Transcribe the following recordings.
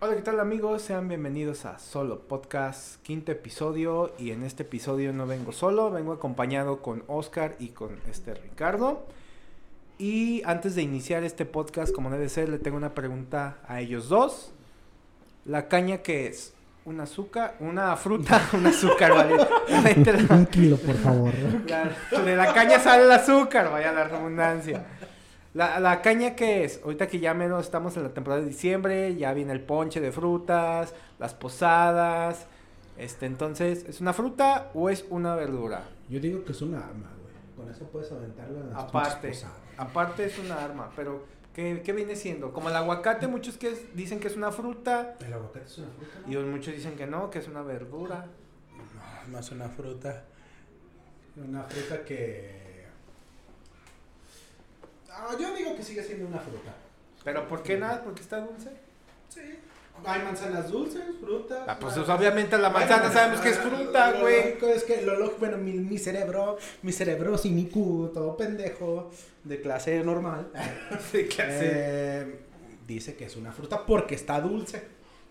Hola, ¿qué tal amigos? Sean bienvenidos a Solo Podcast, quinto episodio. Y en este episodio no vengo solo, vengo acompañado con Oscar y con este Ricardo. Y antes de iniciar este podcast, como debe ser, le tengo una pregunta a ellos dos. ¿La caña qué es? ¿Un azúcar? ¿Una fruta? ¿Un azúcar? Vale. Un kilo, por favor. La- de la caña sale el azúcar, vaya la redundancia. La, la caña que es, ahorita que ya menos estamos en la temporada de diciembre, ya viene el ponche de frutas, las posadas, este, entonces, ¿es una fruta o es una verdura? Yo digo que es una arma, güey. Con eso puedes aventarla en las Aparte, aparte es una arma, pero ¿qué, qué viene siendo? Como el aguacate, muchos que es- dicen que es una fruta El aguacate es una fruta, ¿no? y muchos dicen que no, que es una verdura. No, no es una fruta. Una fruta que... Ah, yo digo que sigue siendo una fruta. ¿Pero por qué nada? ¿Porque está dulce? Sí. Hay manzanas dulces, frutas. Ah, pues ah, obviamente la manzana bueno, sabemos que es ah, fruta, lo güey. lógico es que lo lógico, bueno, mi, mi cerebro, mi cerebro sin IQ, todo pendejo, de clase normal, ¿qué hace? eh, dice que es una fruta porque está dulce.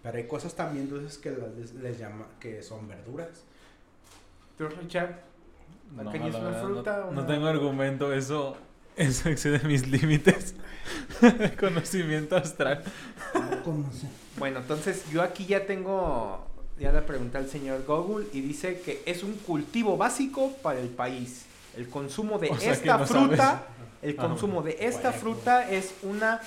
Pero hay cosas también dulces que les, les llama, que son verduras. ¿Tú, Richard? ¿La No, caña es la una verdad, fruta no, o no no? tengo argumento, eso, eso excede mis límites. Conocimiento astral. Bueno, entonces yo aquí ya tengo, ya le pregunté al señor Google y dice que es un cultivo básico para el país. El consumo de O sea que esta no fruta, sabes. el Ah, consumo de esta fruta es una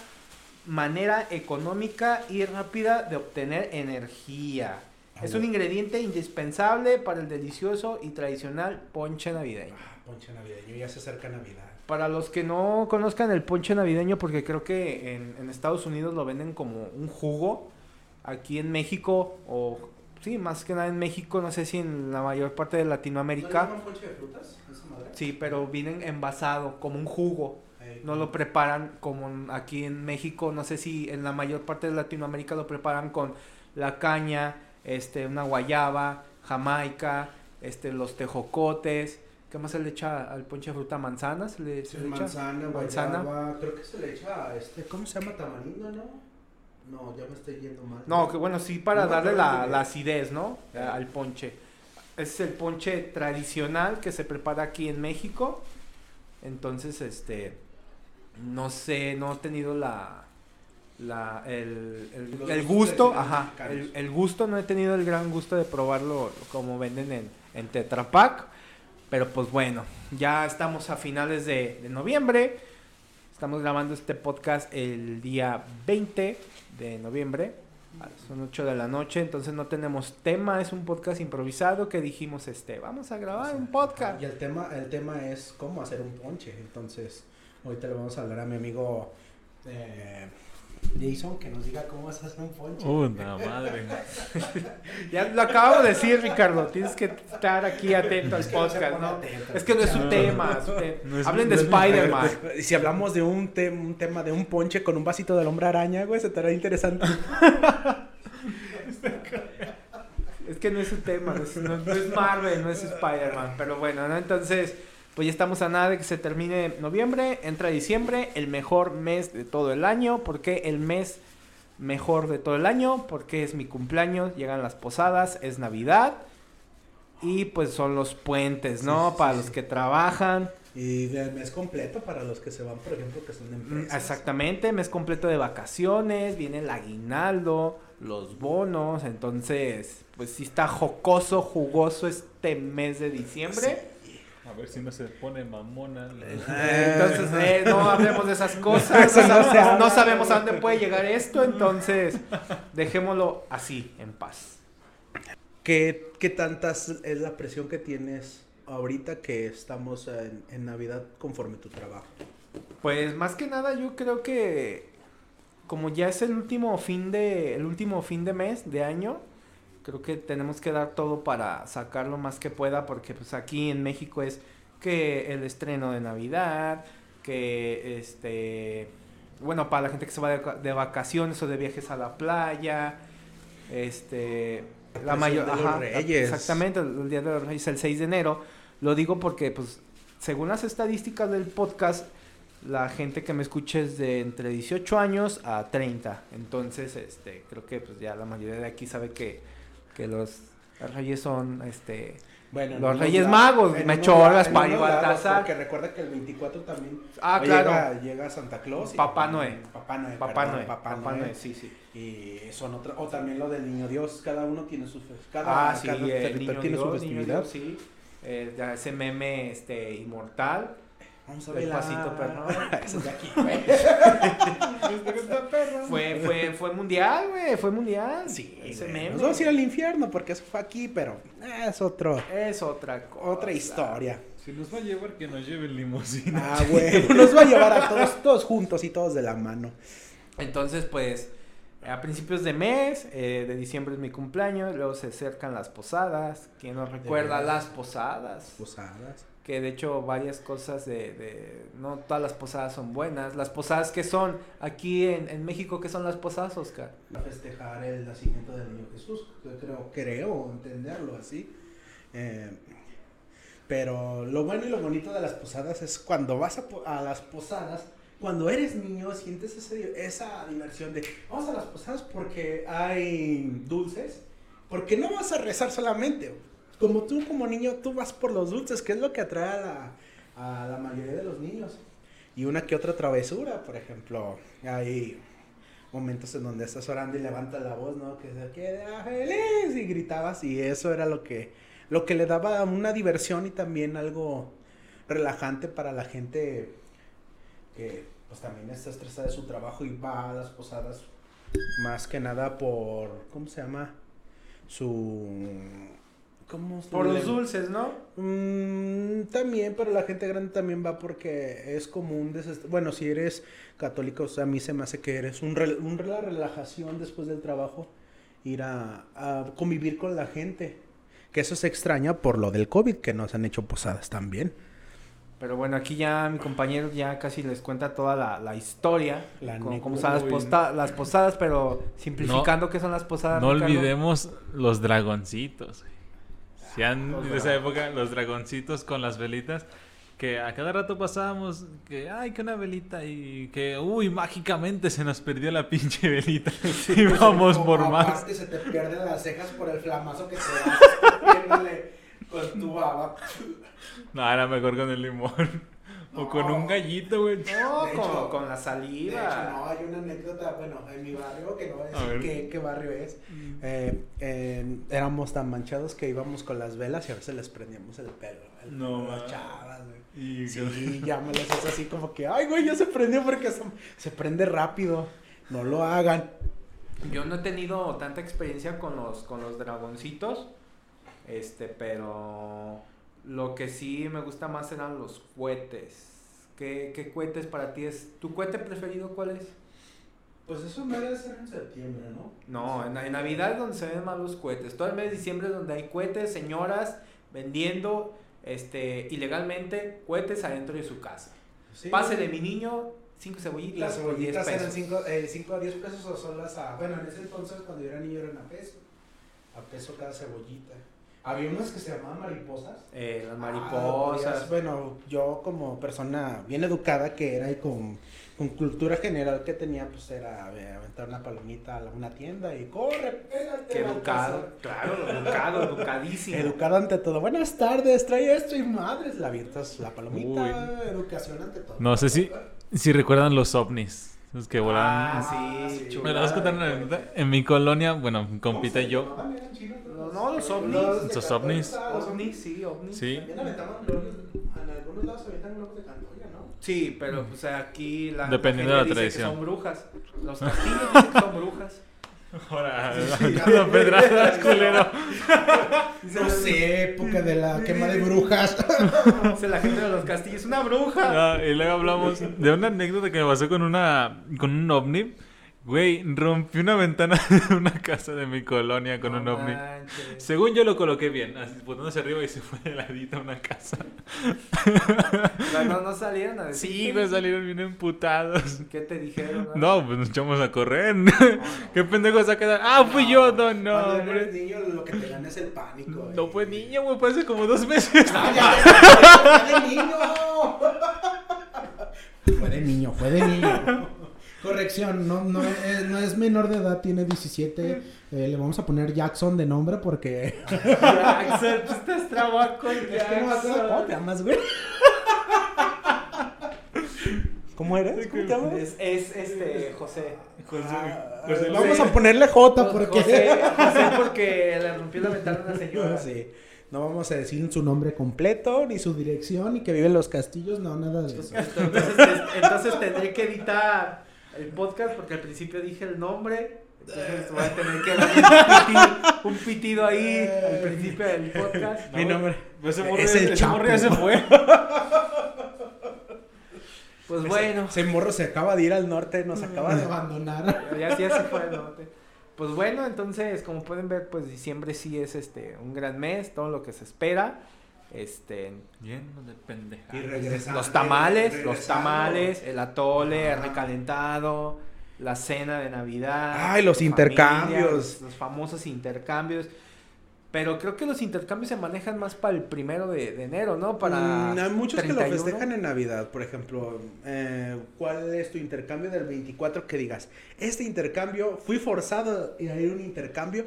manera económica y rápida de obtener energía. Es un ingrediente indispensable para el delicioso y tradicional ponche navideño. Ah, ponche navideño, ya se acerca Navidad. Para los que no conozcan el ponche navideño, porque creo que en, en Estados Unidos lo venden como un jugo, aquí en México, o sí, más que nada en México, no sé si en la mayor parte de ¿No Latinoamérica, llaman ponche de frutas? ¿Esa madre? sí, pero vienen envasado como un jugo. No lo preparan como aquí en México, no sé si en la mayor parte de Latinoamérica lo preparan con la caña, este, una guayaba, jamaica, este, los tejocotes. ¿Qué más se le echa al ponche de fruta? ¿Manzanas? ¿Se le, se le echa? manzana, Manzana. guayaba, creo que se le echa, este, ¿cómo se llama? Tamarindo, ¿no? No, ya me estoy yendo mal. No, que bueno, sí, para No darle la, la acidez, ¿no? Al ponche. Es el ponche tradicional que se prepara aquí en México. Entonces, este, no sé, no he tenido la, la, el, el- gusto, ajá, el, el gusto, no he tenido el gran gusto de probarlo como venden en, en Tetra Pak. Pero pues bueno, ya estamos a finales de, de noviembre. Estamos grabando este podcast el día 20 de noviembre. Son 8 de la noche, entonces no tenemos tema, es un podcast improvisado que dijimos, este, vamos a grabar un podcast. Y el tema, el tema es cómo hacer un ponche. Entonces, ahorita le vamos a hablar a mi amigo eh, Jason que nos diga cómo vas a hacer un ponche. Puta madre. Ya lo acabo de decir, Ricardo, tienes que estar aquí atento al Es que no se podcast, ¿no? atento. Es que no es un No. tema. No es- Hablen no de Spider-Man. Y si hablamos de un, te- un tema de un ponche con un vasito del hombre araña, güey, se estará interesante. Es que no es un tema, no es, no- no es Marvel, no es Spider-Man. Pero bueno, ¿no? Entonces, pues ya estamos a nada de que se termine noviembre, entra diciembre, el mejor mes de todo el año. ¿Por qué el mes mejor de todo el año? Porque es mi cumpleaños, llegan las posadas, es Navidad. Y pues son los puentes, ¿no? Sí, Para sí, los sí. que trabajan. Y del mes completo para los que se van, por ejemplo, que son de Mm, empresas. Exactamente, mes completo de vacaciones, viene el aguinaldo, los bonos, entonces, pues sí está jocoso, jugoso este mes de diciembre. A ver si no se pone mamona. la- Eh, Entonces, eh, no hablemos de esas cosas, no, sabemos, no sabemos a dónde puede llegar esto, entonces dejémoslo así, en paz. ¿Qué, ¿Qué tantas es la presión que tienes ahorita que estamos en, en Navidad conforme tu trabajo? Pues más que nada yo creo que como ya es el último fin de el último fin de mes de año, creo que tenemos que dar todo para sacar lo más que pueda porque pues aquí en México es que el estreno de Navidad, que este bueno, para la gente que se va de, de vacaciones o de viajes a la playa, este la mayor de los ajá, Reyes. exactamente, el, el día de los Reyes el 6 de enero. Lo digo porque pues según las estadísticas del podcast la gente que me escuche es de entre 18 años a 30. Entonces, este, creo que pues ya la mayoría de aquí sabe que, que los reyes son, este, Bueno, en Los unos Reyes lados- Magos, Pari unos lados, Baltasar. Porque recuerda que el 24 también Ah, llega, claro. llega Santa Claus. y- Papá Noé. Papá Noé. Papá Noé, Papá, Papá Noé. Noé, sí, sí. Y son otra, o también lo del niño Dios, cada uno tiene su cada, Ah, sí, cada el niño tiene su Dios, niño festividad. Dios, sí. Eh, ese meme, este, inmortal. Vamos a El bailar. pasito perrón. Eso es de aquí, güey. Fue, fue, fue mundial, güey, fue mundial. Sí, ese meme. Nos vamos a ir al infierno porque eso fue aquí, pero es otro, Es otra cosa. otra historia. Si nos va a llevar, que nos lleve en limusina. Ah, güey, nos va a llevar a todos, todos juntos y todos de la mano. Entonces, pues, a principios de mes, eh, de diciembre es mi cumpleaños, luego se acercan las posadas. ¿Quién nos recuerda las posadas? Posadas. Que de hecho varias cosas de, de- No todas las posadas son buenas. Las posadas que son aquí en, en México, ¿qué son las posadas, Oscar? Festejar el nacimiento del niño Jesús. Yo creo, creo entenderlo así. Eh, pero lo bueno y lo bonito de las posadas es cuando vas a, a las posadas, cuando eres niño, sientes ese- esa diversión de vamos a las posadas porque hay dulces. Porque no vas a rezar solamente. Como tú, como niño, tú vas por los dulces, que es lo que atrae a la, a la mayoría de los niños. Y una que otra travesura, por ejemplo, hay momentos en donde estás orando y levantas la voz, ¿no? Que se queda feliz y gritabas y eso era lo que, lo que le daba una diversión y también algo relajante para la gente que pues también está estresada de su trabajo y va a las posadas más que nada por, ¿cómo se llama? Su... ¿Cómo Por los dulces, ¿no? Mm, también, pero la gente grande también va porque es como un desest- Bueno, si eres católico, o sea, a mí se me hace que eres un, rel- un la relajación después del trabajo, ir a, a convivir con la gente. Que eso se extraña por lo del COVID, que nos han hecho posadas también. Pero bueno, aquí ya mi compañero ya casi les cuenta toda la, la historia. La con cómo son las, Uy. posta- las posadas, pero simplificando qué son las posadas. No Ricardo. olvidemos los dragoncitos. Si han de esa época, los dragoncitos con las velitas. Que a cada rato pasábamos, que ay, que una velita y que, uy, mágicamente se nos perdió la pinche velita. y vamos por más. Aparte se te pierden las cejas por el flamazo que te das con tu baba. No, era mejor con el limón. O con un gallito, güey. No, De con, hecho- con la De saliva. hecho, no, hay una anécdota, bueno, en mi barrio, que no voy a decir qué, qué barrio es, eh, eh, éramos tan manchados que íbamos con las velas y a veces les prendíamos el pelo. El No, pelo las chavas, güey. Y Sí, ya me las así como que, ay, güey, ya se prendió porque se, se prende rápido. No lo hagan. Yo no he tenido tanta experiencia con los, con los dragoncitos. Este, pero lo que sí me gusta más eran los cohetes. ¿Qué, qué cohetes para ti es? ¿Tu cohete preferido cuál es? Pues eso me debe ser en septiembre, ¿no? No, en, en Navidad es donde se ven más los cohetes. Todo el mes de diciembre es donde hay cohetes, señoras vendiendo este ilegalmente cohetes adentro de su casa. Sí. Pásele mi niño, cinco cebollitas Las por 10 cebollitas eran pesos. 5 a 10 pesos o son las a... Bueno, en ese entonces cuando yo era niño eran a peso. A peso cada cebollita. Había unas que se llamaban mariposas. Eh, las Ah, mariposas. podías- bueno, yo como persona bien educada que era y con, con cultura general que tenía, pues era eh, aventar una palomita a una tienda y corre, pégate. Qué Baltasar". educado, claro, educado, educadísimo. Educado ante todo. Buenas tardes, trae esto y madres, la avientas la palomita, educación ante todo. No sé si, si recuerdan los ovnis. Los que volaban. Ah, sí, sí. ¿Me vas a contar una anécdota? En mi colonia, bueno, mi compita y yo. No, no, los ovnis. Los ovnis. ovnis, sí, ovnis. Sí. También aventaban globos, en algunos lados aventan globos de cantoya, ¿no? Sí, pero pues aquí la, Dependiendo la de la gente dice que tradición. son brujas. Los castillos dicen que son brujas. Ahora, Sí, dando pedradas, culero. No sé, época de la quema de brujas. Dice la gente de los castillos, una bruja. Ah, y luego hablamos de una anécdota que me pasó con una con un ovni. Güey, rompí una ventana de una casa de mi colonia con un ovni. manches. Según yo lo coloqué bien, así hacia arriba y se fue de ladito a una casa. No, no, no salieron a decir. Sí, me salieron bien emputados. ¿Qué te dijeron? No, pues nos echamos a correr. ¿Qué pendejo se ha quedado? Ah, fui yo, no, no, Cuando eres niño lo que te gana es el pánico. No eh. fue niño, güey, fue hace como dos meses. ¡Ah, ya, ya, de niño! Fue de niño, fue de niño. Corrección, no, no, es, no es menor de edad, tiene 17. Eh, le vamos a poner Jackson de nombre porque. Jackson, tú estás trabajo Es que no me acuerdo cómo te llamas, güey. ¿Cómo eres? ¿Cómo te llamas? Es, es este, José. Ah, José vamos Luis. a ponerle J porque. José, José porque le rompió la ventana a una señora. Sí. No vamos a decir su nombre completo, ni su dirección, ni que vive en los castillos, no, nada de eso. Entonces, entonces tendré que editar el podcast porque al principio dije el nombre. Entonces voy a tener que dar un pitido, un pitido ahí al principio del podcast. Mi nombre. Pues ese morro, Es el ese se fue. Pues bueno, Ese morro se acaba de ir al norte, nos acaba de abandonar. ya, ya se fue el norte. Pues bueno, entonces, como pueden ver, pues diciembre sí es este un gran mes, todo lo que se espera. Este, Lleno de pendejadas. Y los tamales, los tamales, el atole Ah. recalentado, la cena de Navidad. Ay, los intercambios. los, los famosos intercambios. Pero creo que los intercambios se manejan más para el primero de, de enero, ¿no? Para Mm, hay muchos que 31. lo festejan en Navidad, por ejemplo. eh, ¿Cuál es tu intercambio del 24 que digas? Este intercambio, fui forzado a ir a un intercambio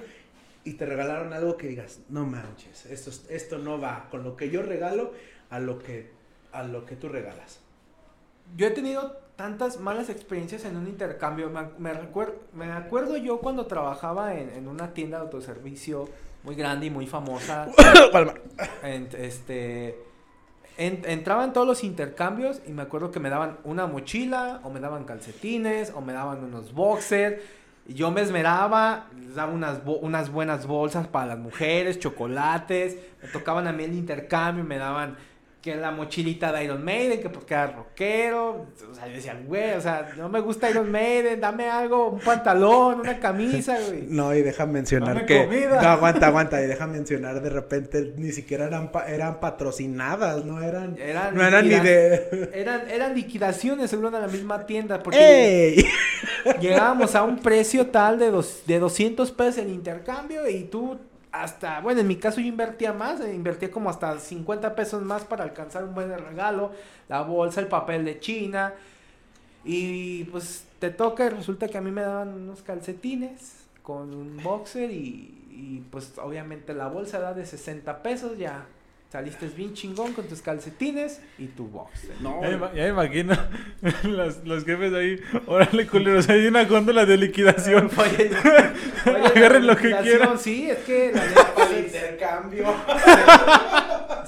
y te regalaron algo que digas, no manches, esto, es- esto no va con lo que yo regalo a lo que, a lo que tú regalas. Yo he tenido tantas malas experiencias en un intercambio. Me, me, recuer- me acuerdo yo cuando trabajaba en, en una tienda de autoservicio muy grande y muy famosa. Palma. en- este, en- entraba en todos los intercambios y me acuerdo que me daban una mochila o me daban calcetines o me daban unos boxers. Y yo me esmeraba, les daba unas, bo- unas buenas bolsas para las mujeres, chocolates, me tocaban a mí el intercambio, me daban que la mochilita de Iron Maiden, que porque era rockero, o sea, yo decía, güey, o sea, no me gusta Iron Maiden, dame algo, un pantalón, una camisa, güey. No, y deja mencionar Dame que. comida. No, aguanta, aguanta. Y deja mencionar de repente, ni siquiera eran, pa- eran patrocinadas, no eran. Eran no eran ni de. Eran, eran liquidaciones según de la misma tienda, porque ¡Ey! Llegábamos a un precio tal de, dos, de 200 pesos en intercambio y tú hasta, bueno, en mi caso yo invertía más, eh, invertía como hasta 50 pesos más para alcanzar un buen regalo, la bolsa, el papel de China. Y pues te toca y resulta que a mí me daban unos calcetines con un boxer y, y, pues obviamente la bolsa da de 60 pesos, ya saliste bien chingón con tus calcetines y tu boxer. No, Ya, me- ya imagino los, los jefes ahí. Órale, culeros, hay una góndola de liquidación. Oye, oye, Agarren lo que quieran. Sí, es que la neta, el se- intercambio.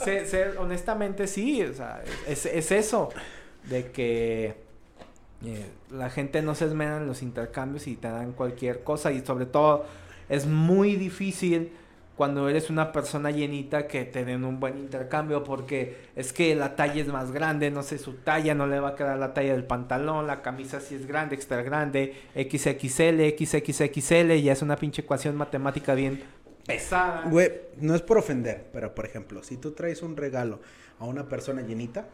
se- se- honestamente sí, o sea, es, es eso, de que eh, la gente no se esmera en los intercambios y te dan cualquier cosa y sobre todo es muy difícil cuando eres una persona llenita que te den un buen intercambio porque es que la talla es más grande, no sé su talla, no le va a quedar la talla del pantalón, la camisa sí es grande, extra grande, XXL, XXXL, ya es una pinche ecuación matemática bien pesada. Güey, no es por ofender, pero por ejemplo, si tú traes un regalo a una persona llenita,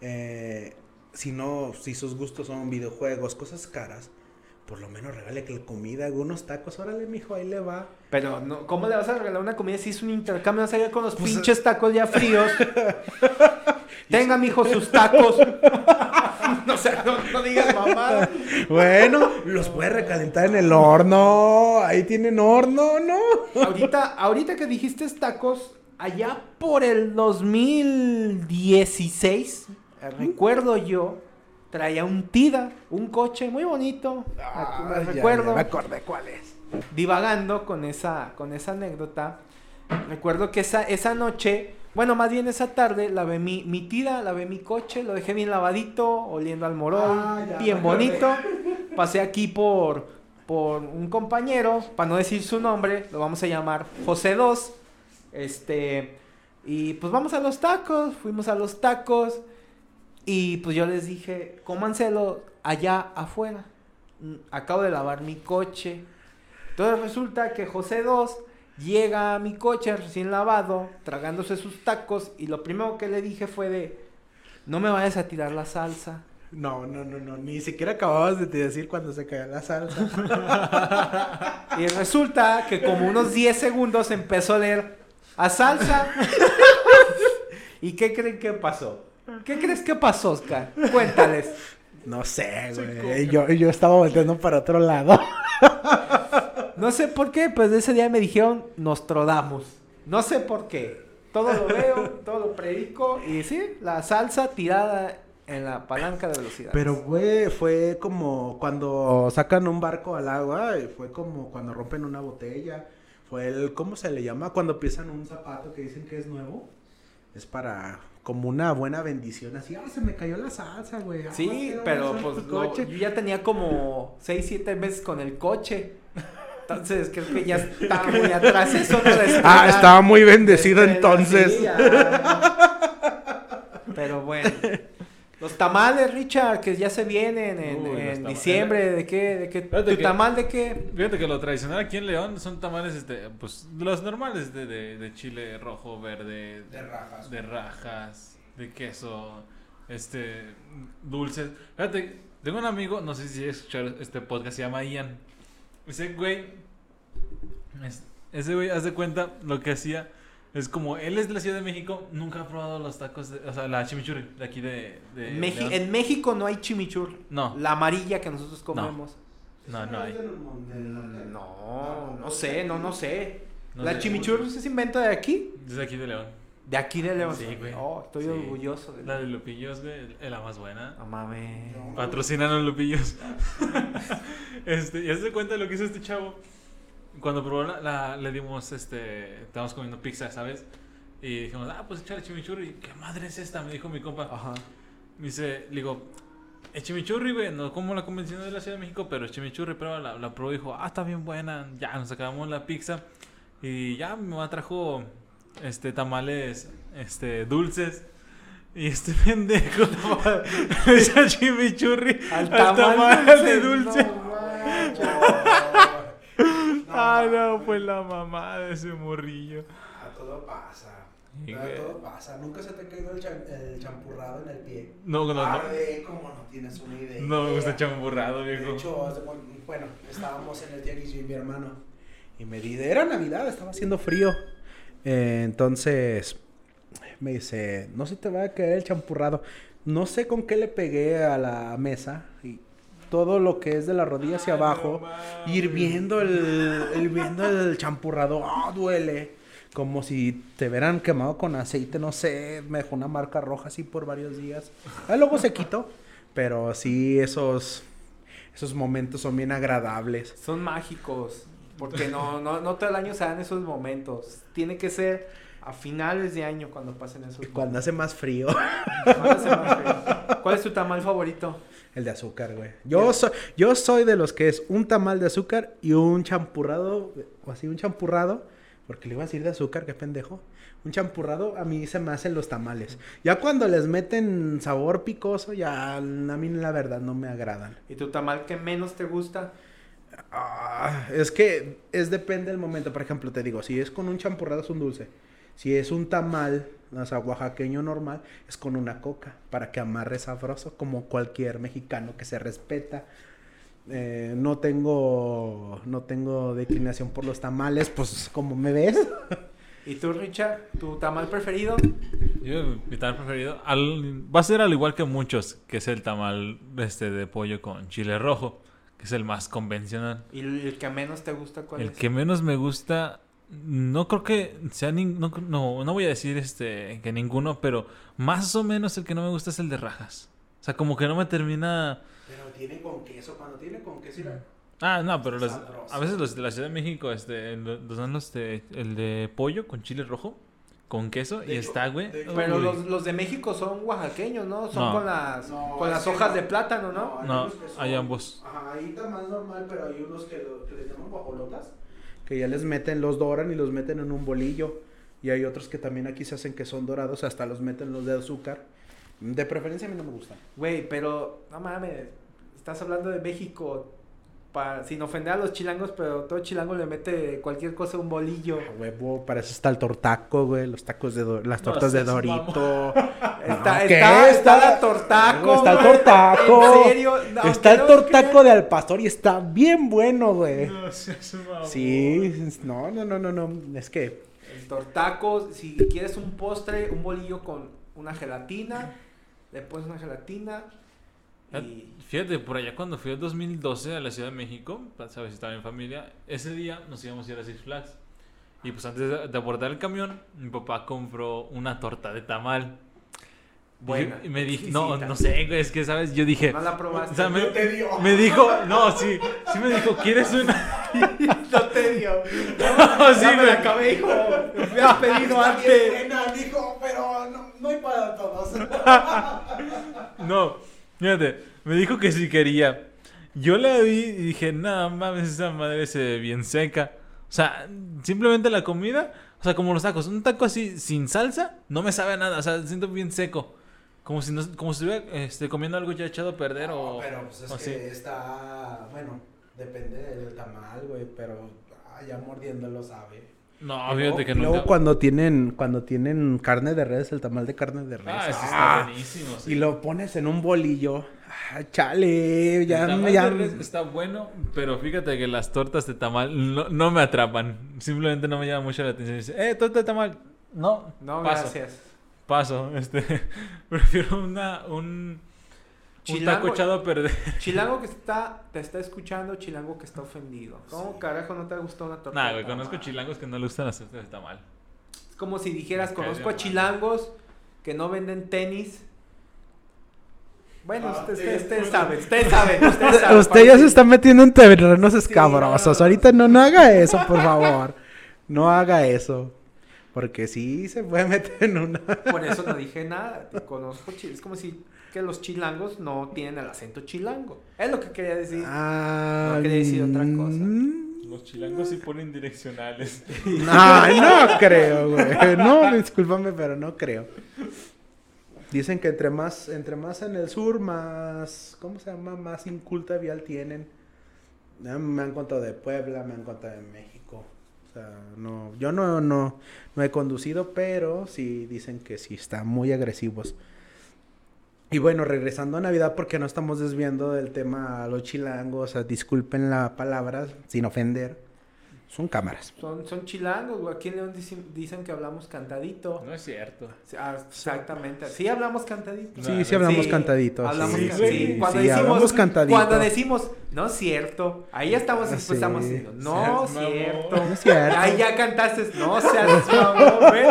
eh, si no, si sus gustos son videojuegos, cosas caras, por lo menos regale que comida, algunos tacos, órale, mijo, ahí le va. Pero, no, ¿cómo le vas a regalar una comida si es un intercambio? Vas a ir con los Pues, pinches tacos ya fríos. Tenga, mijo, sus tacos. no, sé, no, no digas mamá. Bueno, los puede recalentar en el horno, ahí tienen horno, ¿no? Ahorita, ahorita que dijiste tacos, allá por el 2016, eh, recuerdo yo, traía un Tida, un coche muy bonito. Ah, me ya, recuerdo. ya me acordé cuál es. divagando con esa, con esa anécdota, recuerdo que esa, esa noche, bueno, más bien esa tarde, lavé mi, mi tida, lavé mi coche, lo dejé bien lavadito, oliendo al morón, Ah, ya bien bonito. Pasé aquí por, por un compañero, para no decir su nombre, lo vamos a llamar José 2. Este, y pues vamos a los tacos, fuimos a los tacos. Y pues yo les dije, cómanselo allá afuera. Acabo de lavar mi coche. Entonces resulta que José 2 llega a mi coche recién lavado, tragándose sus tacos, y lo primero que le dije fue de, no me vayas a tirar la salsa. No, no, no, no, ni siquiera acababas de decir cuando se caía la salsa. Y resulta que como unos 10 segundos empezó a leer a salsa. ¿Y qué creen que pasó? ¿Qué crees que pasó, Oscar? Cuéntales. No sé, güey. Yo, yo estaba volteando para otro lado. No sé por qué, pues ese día me dijeron Nostrodamos. No sé por qué. Todo lo veo, todo lo predico y sí, la salsa tirada en la palanca de velocidad. Pero, güey, fue como cuando sacan un barco al agua, y fue como cuando rompen una botella. Fue el, ¿cómo se le llama? Cuando pisan un zapato que dicen que es nuevo. Es para, como una buena bendición, así, ah, se me cayó la salsa, güey. Ah, Sí, pero pues no, yo ya tenía como 6, 7 meses con el coche. Entonces creo que ya estaba muy atrás eso no de Ah, estaba muy bendecido Este, entonces. sí, ya. Pero bueno. Los tamales, Richard, que ya se vienen en, Uy, diciembre, ¿de qué? ¿De qué? ¿Tu que- tamal de qué? Fíjate que lo tradicional aquí en León son tamales, este, pues, los normales de, de, de chile rojo, verde, De rajas. de rajas, de queso, este, dulces. Fíjate, tengo un amigo, no sé si escuchar este podcast, se llama Ian. Ese güey, es- ese güey, haz de cuenta, lo que hacía es como él es de la Ciudad de México, nunca ha probado los tacos, de- o sea, la chimichurri de aquí de, de En, Meji- León. en México no hay chimichurri. No, La amarilla que nosotros comemos. no, no hay. No, no sé, no, no sé. No ¿La sé. chimichurri se inventa de aquí? Desde aquí de León. De aquí de León. Sí, güey. Oh, estoy Sí. orgulloso de La de Lupillos, güey, es la más buena. No mames. Patrocinan a Lupillos. este, y haz de cuenta lo que hizo este chavo. Cuando probó la, la- le dimos, este, estábamos comiendo pizza, ¿sabes? Y dijimos, ah, pues échale chimichurri. ¿Qué madre es esta? Me dijo mi compa. Ajá. Me dice, le digo, es chimichurri, güey, no como la convencional de la Ciudad de México, pero es chimichurri, pero la, la probó y dijo, ah, está bien buena. Ya, nos acabamos la pizza. Y ya me trajo, este, tamales, este, dulces. Y este pendejo echa chimichurri al tamal, de dulce. No. Ah, no, pues la mamá de ese morrillo. Ah, todo pasa. Ah, todo pasa. Nunca se te ha caído el, champurrado en el pie. No, no, no. Arde como no tienes una idea. No me gusta chamburrado, De viejo. hecho, de cuen- bueno, estábamos en el tianguis yo y mi hermano. Y me di, era Navidad, estaba haciendo frío. Eh, entonces, me dice, no se te va a caer el champurrado. No sé con qué le pegué a la mesa. Y todo lo que es de la rodilla hacia abajo. hirviendo el, hirviendo el champurrado. ¡Ah, duele! Como si te hubieran quemado con aceite, no sé. Me dejó una marca roja así por varios días. Ah, luego se quitó. Pero sí, esos, esos momentos son bien agradables. Son mágicos. Porque no, no, no todo el año se dan esos momentos. Tiene que ser a finales de año cuando pasen esos Y cuando hace más frío, momentos. ¿Cuál es el más feo? ¿Cuál es tu tamal favorito? El de azúcar, güey. Yo, soy yo soy de los que es un tamal de azúcar y un champurrado, o así, un champurrado. Porque le iba a decir de azúcar, qué pendejo. Un champurrado a mí se me hacen los tamales. Ya cuando les meten sabor picoso, ya a mí la verdad no me agradan. ¿Y tu tamal que menos te gusta? Ah, es que es depende del momento. Por ejemplo, te digo, si es con un champurrado es un dulce. Si es un tamal, o sea, oaxaqueño normal, es con una coca, para que amarre sabroso, como cualquier mexicano que se respeta. Eh, no tengo, no tengo declinación por los tamales, pues como me ves. ¿Y tú, Richard? ¿Tu tamal preferido? Yo, mi tamal preferido al- va a ser al igual que muchos, que es el tamal este de pollo con chile rojo, que es el más convencional. ¿Y el que menos te gusta cuál El es? que menos me gusta, no creo que sea nin- no, no, no voy a decir este que ninguno, pero más o menos el que no me gusta es el de rajas. O sea, como que no me termina. Pero tiene con queso, cuando tiene con queso. Ah, no, pero los- a veces los de la Ciudad de México, este, lo- los dan los de, el de pollo con chile rojo, con queso y hecho- está, güey. Pero los, los de México son oaxaqueños, ¿no? Son No. con las, No, con las hojas no. de plátano, ¿no? hay No, unos que son- hay ambos. Ajá, ahí está más normal, pero hay unos que, lo- que les llaman guajolotas. Que ya les meten, los doran y los meten en un bolillo. Y hay otros que también aquí se hacen que son dorados, hasta los meten los de azúcar. De preferencia a mí no me gustan. Güey, pero no mames, estás hablando de México para, sin ofender a los chilangos, pero todo chilango le mete cualquier cosa a un bolillo. A huevo, para eso está el tortaco, güey, los tacos de do- las No tortas de seas Dorito. Está, ¿qué? está, está Está- la tortaco. Está el tortaco. ¿En serio? No, está el tortaco de al pastor y está bien bueno, güey. No. Sí, no, no, no, no, no, es que El tortaco, si quieres un postre, un bolillo con una gelatina, le pones una gelatina Ah, y... Fíjate, por allá cuando fui en 2012 a la Ciudad de México, sabes si estaba en familia, ese día nos íbamos a ir a Six Flags. Y pues antes de, de abordar el camión, mi papá compró una torta de tamal. Buena, y me dijo, no, no sé, güey, es que, ¿sabes? Yo dije, No la probaste. o sea, me, No te dio. me dijo, no, sí, sí me dijo, ¿quieres una? no te dio. No, sí, ya me la acabé, hijo. Me hubieras pedido antes. buena, dijo, pero no, no hay para todos. No, fíjate, me dijo que si quería. Yo la vi y dije, no mames, esa madre se ve bien seca. O sea, simplemente la comida, o sea, como los tacos, un taco así sin salsa, no me sabe a nada, o sea, siento bien seco. Como si, no, como si estuviera este, comiendo algo ya echado a perder o... No, pero pues es o que así. está, bueno, depende del tamal, güey, pero ah, ya mordiéndolo sabe. No, Y luego- fíjate que y luego cuando tienen, cuando tienen carne de res, el tamal de carne de res. Ah, ese ah, está buenísimo. sí. y lo pones en un bolillo. Ah, chale, ya, el tamal ya- de res está bueno, pero fíjate que las tortas de tamal no, no me atrapan. Simplemente no me llama mucho la atención. Dice, eh, torta de tamal. No, No, paso. gracias. Paso, este, prefiero una, un, un Chilango- taco echado a perder. Chilango que está, te está escuchando, chilango que está ofendido. ¿Cómo carajo no te gustó una torta? Nah, güey, conozco chilangos que no le gustan las tortas de tamal. Es como si dijeras, Me conozco a chilangos que no venden tenis. Bueno, Ah, ustedes, sí, ustedes, ustedes bueno. saben, ustedes saben, ustedes saben. Usted ya se está metiendo en terrenos no, escabrosos. no. Ahorita no, no haga eso, por favor. No haga eso. Porque sí se puede meter en una. Por eso no dije nada. te Conozco Es como si que los chilangos no tienen el acento chilango. Es lo que quería decir. Ah, No quería decir otra cosa. mm, Los chilangos sí ponen direccionales. Ay, no creo, güey. No, discúlpame, pero no creo. Dicen que entre más, entre más en el sur, más, ¿cómo se llama? Más inculta vial tienen. Ya Me han contado de Puebla, me han contado de México. No, yo no, no, no he conducido, pero sí dicen que sí están muy agresivos. Y bueno, regresando a Navidad, porque no estamos desviando del tema a los chilangos, o sea, disculpen la palabra, sin ofender. Son cámaras. Son, son chilangos, güey. Aquí en León dicen, dicen que hablamos cantadito. No es cierto. Ah, exactamente. Sí hablamos cantadito. No, Sí, no, sí hablamos Sí, cantaditos. Hablamos Sí, sí, Cuando sí, decimos, hablamos cantadito. Cuando decimos, no es cierto. Ahí ya estamos, Ah, pues, sí. estamos diciendo, no es cierto. No es cierto. Ahí ya cantaste, no seas mamón, güey.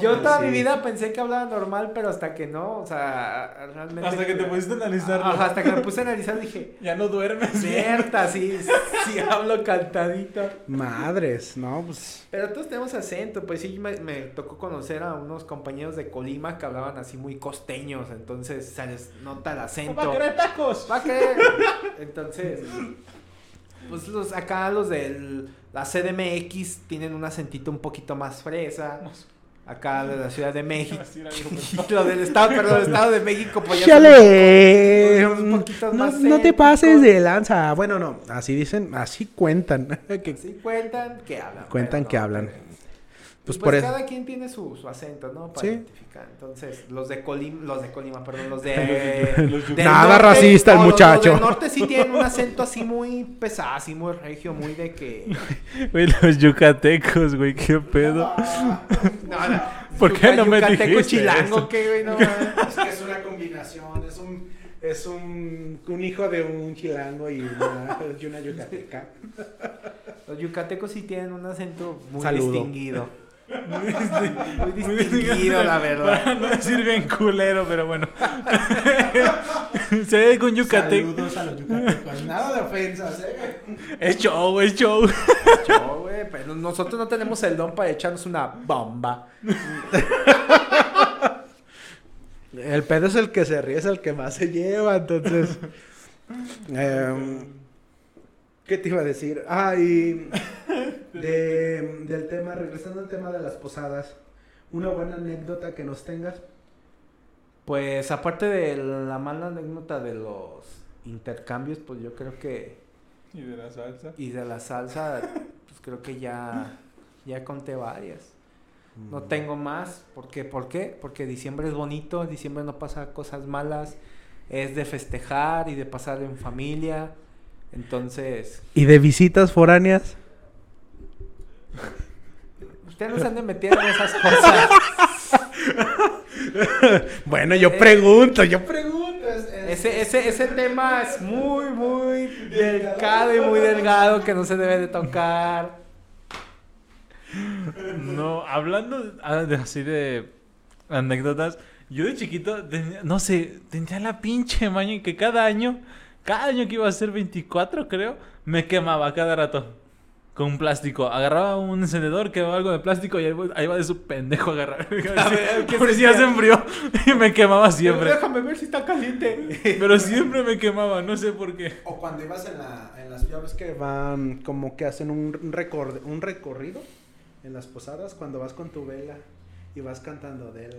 Yo toda Sí. mi vida pensé que hablaba normal, pero hasta que no, o sea, realmente. Hasta que te pusiste a analizarlo. Ajá, hasta que me puse a analizar dije, Ya no duermes. cierta, sí, sí hablo cantadito. Madres, no, pues. Pero todos tenemos acento, pues sí, me, me tocó conocer a unos compañeros de Colima que hablaban así muy costeños, entonces se les nota el acento. ¡Va a querer tacos! Va a creer. Entonces, pues los acá los de la CDMX tienen un acentito un poquito más fresa. Acá de la Ciudad de México. Lo del estado, perdón, el estado de México, pues ya poquitos No, más no te pases de lanza. Bueno, no, así dicen, así cuentan. que Sí cuentan que hablan. cuentan que no, hablan. Pues, Pues, por eso. cada quien tiene su, su acento, ¿no? Para Sí. identificar. Entonces, los de Colima, los de Colima, perdón, los de... Los Nada racista el los- muchacho. Los del norte sí tienen un acento así muy pesado, así muy regio, muy de que... Güey, los yucatecos, güey, qué pedo. No, no. ¿Por qué no me Yucateco dijiste chilango, eso? que güey, no mames. Es que es una combinación, es un, es un, un hijo de un chilango y una, y una yucateca. Los yucatecos sí tienen un acento muy Saludo. distinguido. Muy distinguido, la verdad. Para no decir bien culero, pero bueno. Se ve con yucateco. Saludos a los yucatecos. Nada de ofensas, ¿eh? Es show, es show. Yo, güey, pero nosotros no tenemos el don para echarnos una bomba. El pedo es el que se ríe, es el que más se lleva, entonces. em, ¿Qué te iba a decir? Ah, y de- del tema, regresando al tema de las posadas, una buena anécdota que nos tengas. Pues aparte de la mala anécdota de los intercambios, pues yo creo que Y de la salsa. y de la salsa, pues creo que ya ya conté varias. No tengo más, ¿por qué? ¿Por qué? Porque diciembre es bonito, en diciembre no pasa cosas malas, es de festejar y de pasar en familia. Entonces, ¿Y de visitas foráneas? ustedes no se anden metiendo en esas cosas. bueno, yo pregunto, yo pregunto. es- es- Ese, ese, ese tema es muy, muy delicado y muy delgado que no se debe de tocar. No, hablando ah, de- así de anécdotas, yo de chiquito, tenía- no sé, tenía la pinche maña que cada año, cada año que iba a ser 24, creo, me quemaba cada rato. Con plástico. Agarraba un encendedor, quedaba algo de plástico y ahí va, ahí va de su pendejo a agarrar. A ver, ¿qué Por si ya se enfrió y me quemaba siempre. Déjame ver si está caliente. Pero siempre me quemaba, no sé por qué. O cuando ibas en, la, en las llaves que van, como que hacen un, recor- un recorrido en las posadas, cuando vas con tu vela y vas cantando de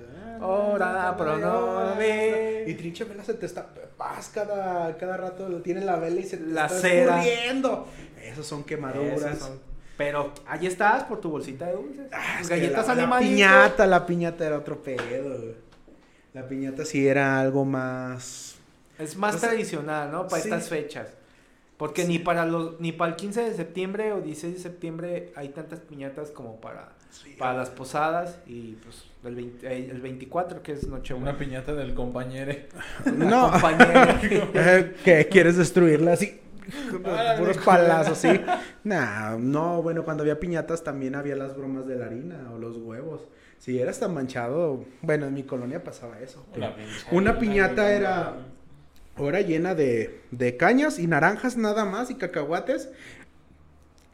Ora pro nobis. Y trinche vela se te está, vas cada, cada rato, tiene la vela y se te La está escurriendo. Esos son quemaduras. Son- Pero ahí estás por tu bolsita de dulces. Ah, es galletas la, la piñata, la piñata era otro pedo. La piñata sí era algo más. Es más tradicional, ¿no? Para sí. estas fechas. Porque Sí. ni para los ni para el 15 de septiembre o 16 de septiembre hay tantas piñatas como para para las posadas y pues el, 20 eh, el 24 que es Nochebuena. Una piñata del compañero. No. Eh, ¿Qué? ¿Quieres destruirla así? Puros palazos, sí. Nah, no, bueno, cuando había piñatas también había las bromas de la harina o los huevos. Si eras tan manchado, bueno, en mi colonia pasaba eso. Una piñata era, era llena de, de cañas y naranjas nada más y cacahuates.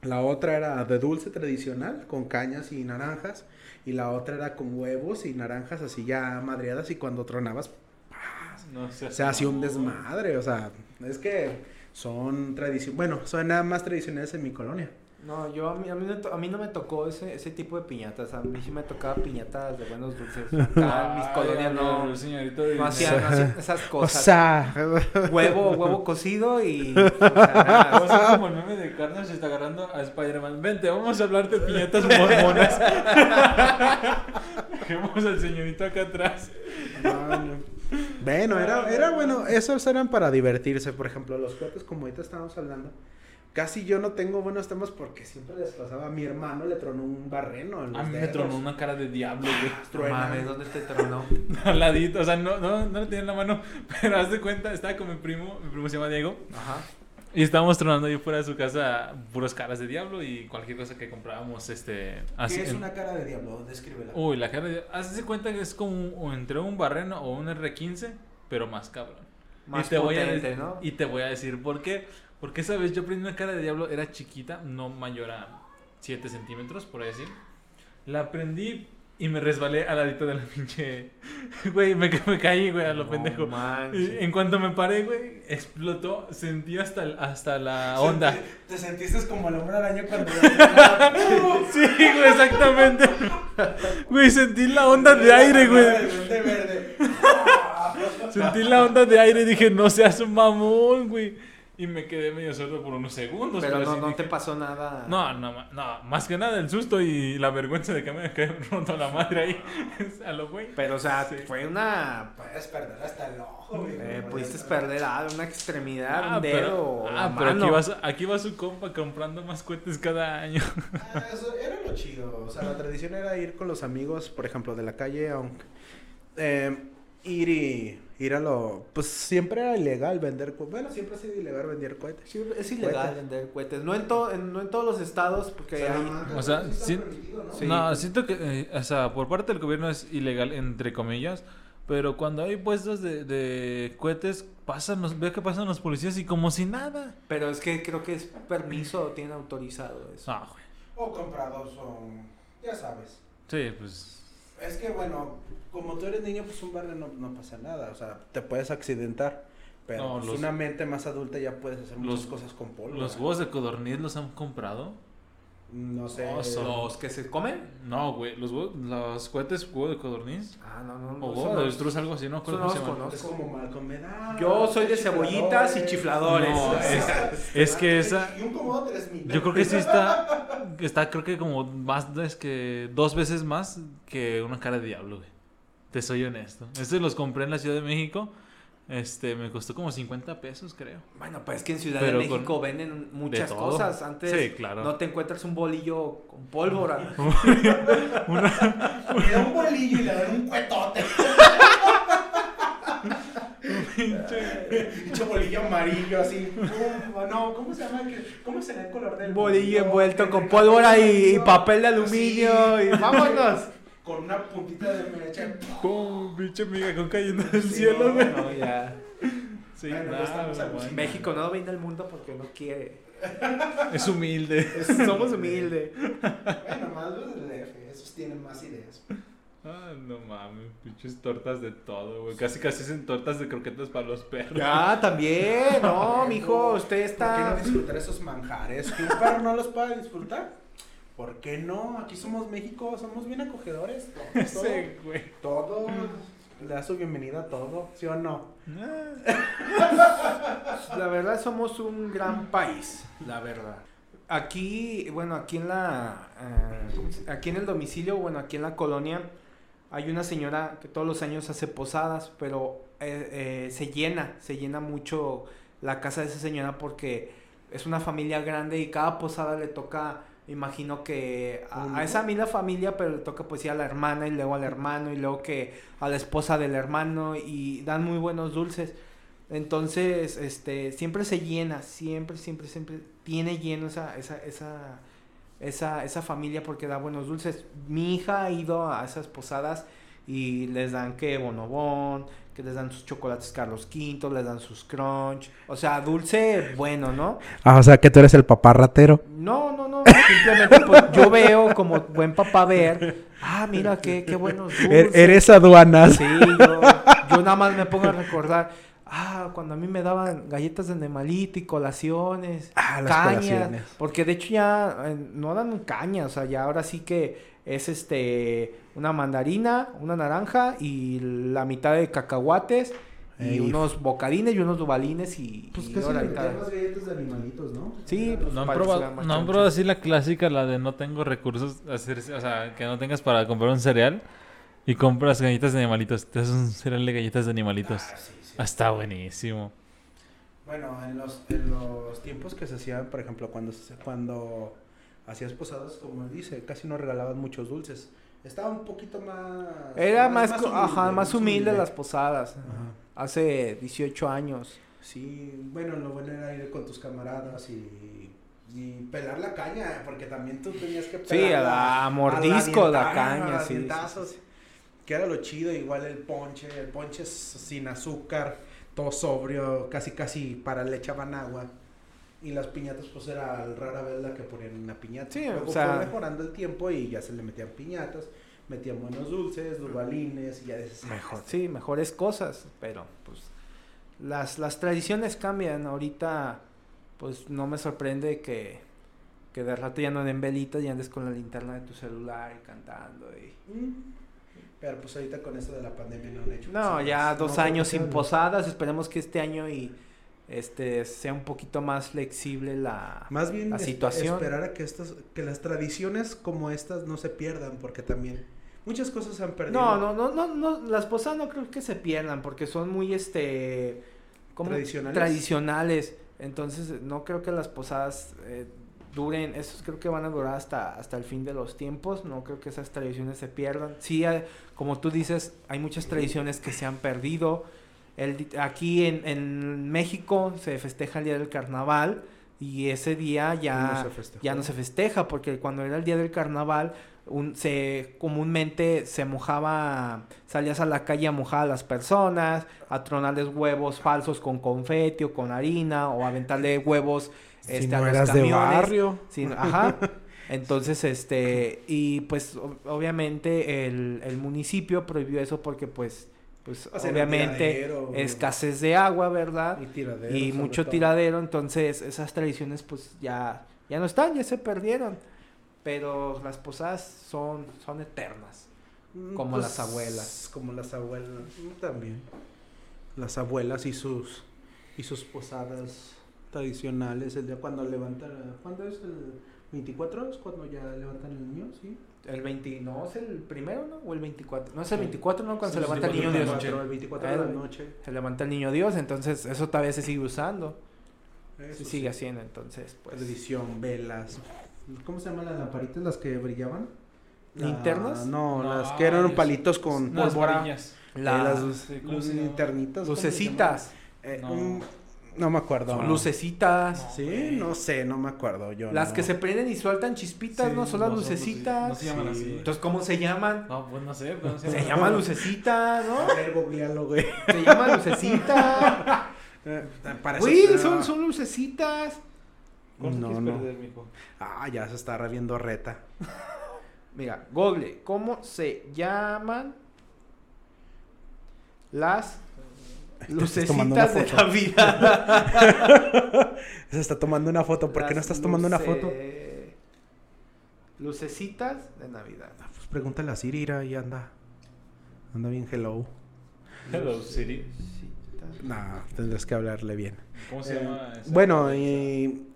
La otra era de dulce tradicional, con cañas y naranjas. Y la otra era con huevos y naranjas así ya madreadas. Y cuando tronabas, No se hacía un desmadre. O sea, es que son tradiciones. Bueno, son nada más tradicionales en mi colonia. No, yo a mí, a mí, no, a mí no me tocó ese, ese tipo de piñatas. A mí sí me tocaba piñatas de buenos dulces. Acá en mis colonias no, no hacían, no hacían esas O cosas. sea, huevo, huevo cocido y. o sea, como el meme de Carnage se está agarrando a Spider-Man. Vente, vamos a hablar de piñatas mormonas. Dejemos al señorito acá atrás. bueno. Bueno, era, era bueno, esos eran para divertirse, por ejemplo, los cohetes como ahorita estábamos hablando. Casi yo no tengo buenos temas porque siempre les pasaba a mi hermano, le tronó un barreno. en A mí me tronó una cara de diablo, güey. Truena. mames, ¿dónde te tronó? Al ladito, o sea, no, no, no lo tenía en la mano. Pero haz de cuenta, estaba con mi primo, mi primo se llama Diego. Ajá. Y estábamos tronando ahí fuera de su casa puros caras de diablo y cualquier cosa que comprábamos, este... así ¿Qué es una cara de diablo? Descríbela. Uy, la cara de... Hazte cuenta que es como entre un barreno o un R15, pero más cabrón. Más y te voy a potente, ¿no? Y te voy a decir por qué. Porque esa vez yo aprendí una cara de diablo, era chiquita, no mayor a 7 centímetros, por ahí decir. La aprendí y me resbalé al ladito de la pinche... Güey, me, me caí, güey, a lo No pendejo. en cuanto me paré, güey, explotó, sentí hasta, el- hasta la onda. Te, te sentiste como el hombre araña cuando... Sí, güey, exactamente. Güey, sentí la onda de aire, güey. Verde. Sentí la onda de aire y dije, no seas un mamón, güey. Y me quedé medio sordo por unos segundos. Pero no, no te pasó nada. No, no, no, más que nada el susto y la vergüenza de que me haya roto la madre ahí. a lo güey. Pero, o sea, Sí. fue una. Puedes perder hasta el ojo, güey. Eh, pudiste perder algo, una extremidad, Ah, un dedo. pero, o ah, la pero aquí, va, su- aquí va su compa comprando más cohetes cada año. Ah, eso era lo chido. O sea, la tradición era ir con los amigos, por ejemplo, de la calle, aunque. eh, ir y. Ir a lo. Pues siempre era ilegal vender. co- Bueno, siempre ha sido ilegal vender cohetes. Sí, es ilegal Cohetes. vender cohetes. No en, to- en- no en todos los estados, porque hay. O sea, sí- ¿no? Sí. No, siento que, eh, o sea, por parte del gobierno es ilegal, entre comillas. Pero cuando hay puestos de, de cohetes, pasan los, veo que pasan los policías y como si nada. Pero es que creo que es permiso, tienen autorizado eso. Ah, güey. O comprados son. Ya sabes. Sí, pues. Es que bueno, como tú eres niño, pues un barrio no, no pasa nada. O sea, te puedes accidentar. Pero No, pues, los- una mente más adulta ya puedes hacer muchas los- cosas con polvo. ¿Los huevos de codorniz los han comprado? No sé. Oso. ¿Los que se comen? No, güey. Los, los cohetes huevo de codorniz. Ah, no, no. no, O eso huevo no. de avestruz, algo así, ¿no? eso ¿Cómo no conozco. Es como Malcolm Medana. Yo soy de cebollitas y chifladores. No, es, es que esa... Y un cómodo tres mil. Yo creo que sí está... Está creo que como más... Es que dos veces más que una cara de diablo, güey. Te soy honesto. Este los compré en la Ciudad de México. Este, me costó como 50 pesos, creo. Bueno, pues es que en Ciudad Pero de México con- venden muchas cosas. Antes Sí, claro. no te encuentras un bolillo con pólvora. Le da un bolillo y le dan un cuetote. Pinche bolillo amarillo así. no, ¿cómo se llama? ¿Qué- ¿Cómo será el color del Bolillo envuelto con pólvora y, papel de aluminio así, y vámonos. Con una puntita de mecha. Pum, pinche miga con cayendo del Sí, cielo, no, güey. No, ya. Sí, Bueno, al- manches. México no domina el mundo porque no quiere. Es humilde. Somos humildes. Bueno, más los del DF, esos tienen más ideas. Ah, no mames, pinches tortas de todo, güey. Casi casi hacen tortas de croquetas para los perros. Ya, también. No, mijo, usted ¿Por qué no está. disfrutar esos manjares? ¿Que un perro no los pueda disfrutar? ¿Por qué no? Aquí somos México, somos bien acogedores. Todo, Sí, güey. todo le da su bienvenida a todo, ¿sí o no? La verdad somos un gran país, la verdad. Aquí, bueno, aquí en la, eh, aquí en el domicilio, bueno, aquí en la colonia, hay una señora que todos los años hace posadas, pero eh, eh, se llena, se llena mucho la casa de esa señora porque es una familia grande y cada posada le toca, imagino que a, ¿Un a esa misma familia, pero le toca pues a la hermana y luego al hermano y luego que a la esposa del hermano y dan muy buenos dulces. Entonces, este, siempre se llena, siempre, siempre, siempre tiene lleno esa, esa, esa, esa, esa familia porque da buenos dulces. Mi hija ha ido a esas posadas y les dan que bonobón, que les dan sus chocolates Carlos V, les dan sus crunch, o sea, dulce bueno, ¿no? Ah, o sea que tú eres el papá ratero. No, no, no, simplemente pues yo veo como buen papá ver, ah, mira qué, qué buenos dulces. Er, Eres aduanas. Sí, yo, yo nada más me pongo a recordar, ah, cuando a mí me daban galletas de animalito y colaciones, Ah, las cañas, colaciones. porque de hecho ya eh, no dan cañas, o sea, ya ahora sí que es este una mandarina, una naranja y la mitad de cacahuates y Ey. unos bocadines y unos dubalines y, Pues y le tal. metemos galletas de animalitos, ¿no? Sí, pues, No han, que probado, no han probado así la clásica, la de no tengo recursos, hacer, o sea, que no tengas para comprar un cereal y compras galletas de animalitos. Te haces un cereal de galletas de animalitos. Ah, sí, sí. Ah, está buenísimo. Bueno, en los, en los tiempos que se hacían, por ejemplo, cuando, se- cuando hacías posadas, como dice, casi no regalaban muchos dulces. Estaba un poquito más... Era más, co- ajá, humilde, más humilde las posadas. Ajá. Hace 18 años. Sí, bueno, lo bueno era ir con tus camaradas y, y pelar la caña, porque también tú tenías que Sí, a la- a mordisco la caña, a sí, dientazos. sí, sí. Que era lo chido, igual el ponche, el ponche sin azúcar, todo sobrio, casi casi para le echaban agua. Y las piñatas pues era rara vez la que ponían una piñata. Sí, Luego o sea- fue mejorando el tiempo y ya se le metían piñatas, metían buenos dulces, durbalines y ya dices, Mejor, sí, mejores cosas, pero pues las, las tradiciones cambian. Ahorita, pues no me sorprende que, que de rato ya no den velitas y andes con la linterna de tu celular y cantando. Y... Mm. Pero pues ahorita con esto de la pandemia no han hecho No, ya dos No, años sin posadas. Esperemos que este año y este sea un poquito más flexible la, Más bien la situación. esperar a que estas, que las tradiciones como estas no se pierdan, porque también muchas cosas se han perdido. No, no, no, no, no, las posadas no creo que se pierdan porque son muy, este. Tradicionales. Tradicionales. Entonces, no creo que las posadas eh, duren, esos creo que van a durar hasta, hasta el fin de los tiempos, no creo que esas tradiciones se pierdan. Sí, hay- como tú dices, hay muchas tradiciones que se han perdido. El, aquí en, en México se festeja el Día del Carnaval y ese día ya No se ya no se festeja porque cuando era el día del carnaval un, se comúnmente se mojaba salías a la calle a mojar a las personas a tronarles huevos falsos con confeti o con harina o aventarle huevos Si este, no a los eras de camiones. barrio. Ajá entonces este y pues obviamente el, el municipio prohibió eso porque pues pues O sea, era obviamente tiradero, escasez de agua verdad Y tiradero. y mucho todo. tiradero, entonces esas tradiciones pues ya, ya no están, ya se perdieron. Pero las posadas son, son eternas. Mm, como las abuelas. Como las abuelas. mm, También. Las abuelas y sus y sus posadas tradicionales. El día cuando levantan. ¿Cuándo es el 24? ¿Es cuando ya levantan el niño? Sí. El 20, no, es el primero, ¿no? O el 24. No es el Sí. 24, ¿no? Cuando Sí, se levanta el niño 24 Dios. la El 24 de la noche. Se levanta el niño Dios, entonces eso todavía se sigue usando. Eso Se sí. sigue haciendo, entonces pues. Televisión, velas. ¿Cómo se llaman las lamparitas las que brillaban? La- ¿Linternas? No, No, las que eran palitos con pólvora. Eh, La- las sí, ¿cómo se llama? linternitas. ¿cómo se lucecitas. llaman? Eh, No. un- no me acuerdo. Son lucecitas. Sí, no sé, no me acuerdo. Yo Las no. que se prenden y sueltan chispitas, Sí, ¿no? Son las no lucecitas. no se llaman Sí. así. Entonces, ¿cómo se llaman? No, pues no sé. pues no sé. Se llaman lucecitas, ¿no? A ver, googlealo, güey. Se llaman lucecitas. Eh, Para Güey, eso- son, son lucecitas. ¿Cuánto No, quieres no. perder, mijo? Ah, ya se está reviendo reta. Mira, Google, ¿cómo se llaman las lucecitas de foto. Navidad? Se está tomando una foto. ¿Por qué no estás tomando una foto? Lucecitas de Navidad. Pues pregúntale a Siri, ira, y anda. Anda bien hello. Hello, Siri. Nah, tendrás que hablarle bien. ¿Cómo se Eh, llama? esa? Bueno, Alexa. y...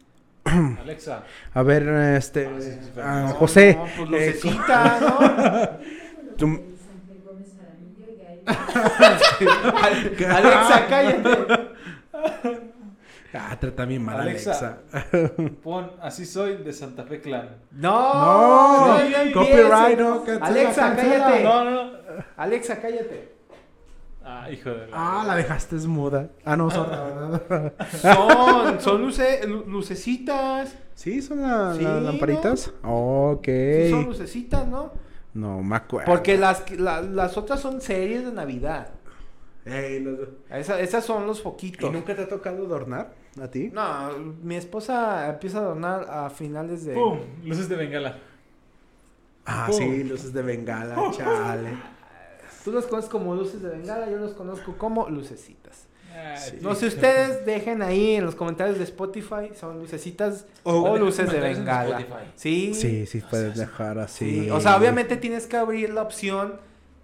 Alexa. A ver, este... Ah, sí, sí, sí, ah, No, José. no, pues eh, lucecitas, ¿no? tú- Alexa, cállate. Ah, trata bien mal, Alexa. Alexa. Pon así soy de Santa Fe Clan. No, No, ya copyright, no, cancela, Alexa, cancela. cállate. No, no, no. Alexa, cállate. Ah, hijo de la. Ah, la dejaste muda. Ah, no. Son, son luce- lu- lucecitas. ¿Sí? ¿Son la- Sí, las lamparitas? Ok. Sí, son lucecitas, ¿no? No me acuerdo. Porque las, la- las otras son series de Navidad. Ey, los- Esa- esas son los ¿Y foquitos. nunca te ha tocado adornar a ti? No, mi esposa empieza a adornar a finales de... ¡Pum! Luces de bengala. Ah, sí, luces de bengala, chale. Tú los conoces como luces de bengala, yo los conozco como lucecitas. Ah, Sí. No sé, ustedes dejen ahí en los comentarios de Spotify, son lucecitas O- o, luces de bengala. Sí, Sí, sí, puedes dejar así. sí. O sea, obviamente tienes que abrir la opción